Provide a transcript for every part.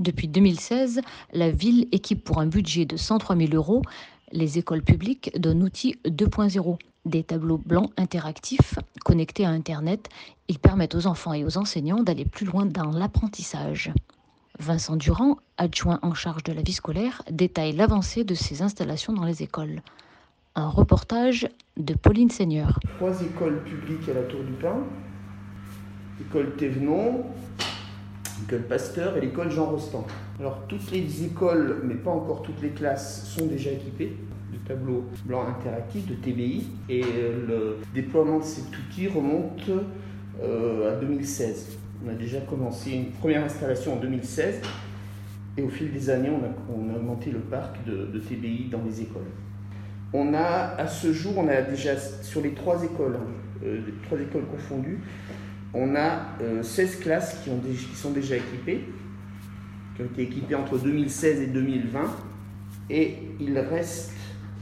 Depuis 2016, la ville équipe pour un budget de 103 000 euros les écoles publiques d'un outil 2.0, des tableaux blancs interactifs connectés à Internet. Ils permettent aux enfants et aux enseignants d'aller plus loin dans l'apprentissage. Vincent Durand, adjoint en charge de la vie scolaire, détaille l'avancée de ces installations dans les écoles. Un reportage de Pauline Seigneur. Trois écoles publiques à la Tour du Pin, l'école Thévenon, l'école Pasteur et l'école Jean Rostand. Alors toutes les écoles, mais pas encore toutes les classes, sont déjà équipées de tableaux blancs interactifs, de TBI, et le déploiement de cet outil remonte euh, à 2016. On a déjà commencé une première installation en 2016, et au fil des années, on a, augmenté le parc de, TBI dans les écoles. On a, à ce jour, on a déjà, sur les trois écoles, hein, euh, les trois écoles confondues, on a 16 euh, classes qui, ont qui, sont déjà équipées, qui ont été équipées entre 2016 et 2020. Et il reste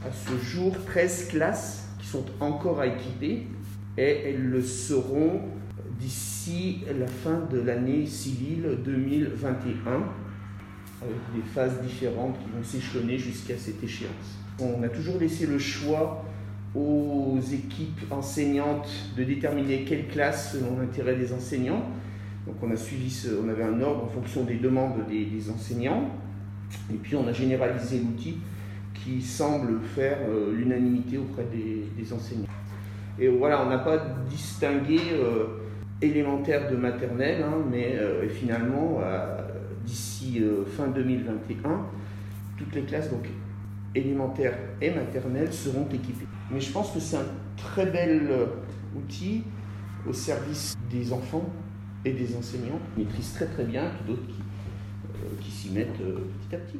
à ce jour 13 classes qui sont encore à équiper et elles le seront d'ici la fin de l'année civile 2021 avec des phases différentes qui vont s'échelonner jusqu'à cette échéance. On a toujours laissé le choix aux équipes enseignantes de déterminer quelle classe selon l'intérêt des enseignants. Donc on a suivi, on avait un ordre en fonction des demandes des, enseignants. Et puis on a généralisé l'outil qui semble faire euh, l'unanimité auprès des, enseignants. Et voilà, on n'a pas distingué euh, élémentaire de maternelle, hein, mais euh, finalement, d'ici fin 2021, toutes les classes, donc élémentaires et maternelles, seront équipées. Mais je pense que c'est un très bel euh, outil au service des enfants et des enseignants qui maîtrisent très très bien, et d'autres qui, euh, s'y mettent euh, petit à petit.